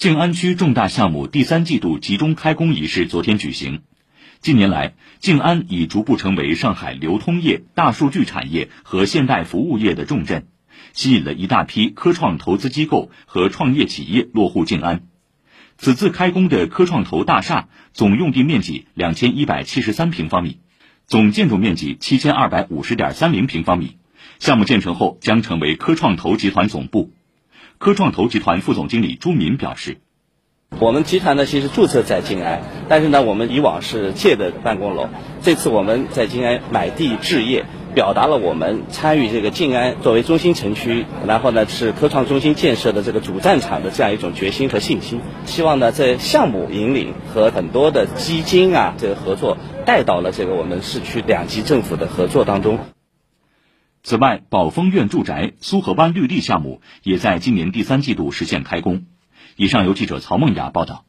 静安区重大项目第三季度集中开工仪式昨天举行。近年来，静安已逐步成为上海流通业、大数据产业和现代服务业的重镇，吸引了一大批科创投资机构和创业企业落户静安。此次开工的科创投大厦总用地面积两千一百七十三平方米，总建筑面积七千二百五十点三零平方米。项目建成后将成为科创投集团总部。科创投集团副总经理朱敏表示。我们集团呢，其实注册在静安，但是呢，我们以往是借的办公楼。这次我们在静安买地置业，表达了我们参与这个静安作为中心城区，然后呢是科创中心建设的这个主战场的这样一种决心和信心。希望呢，在项目引领和很多的基金啊这个合作，带到了这个我们市区两级政府的合作当中。此外，宝丰苑住宅苏河湾绿地项目也在今年第三季度实现开工。以上由记者曹梦雅报道。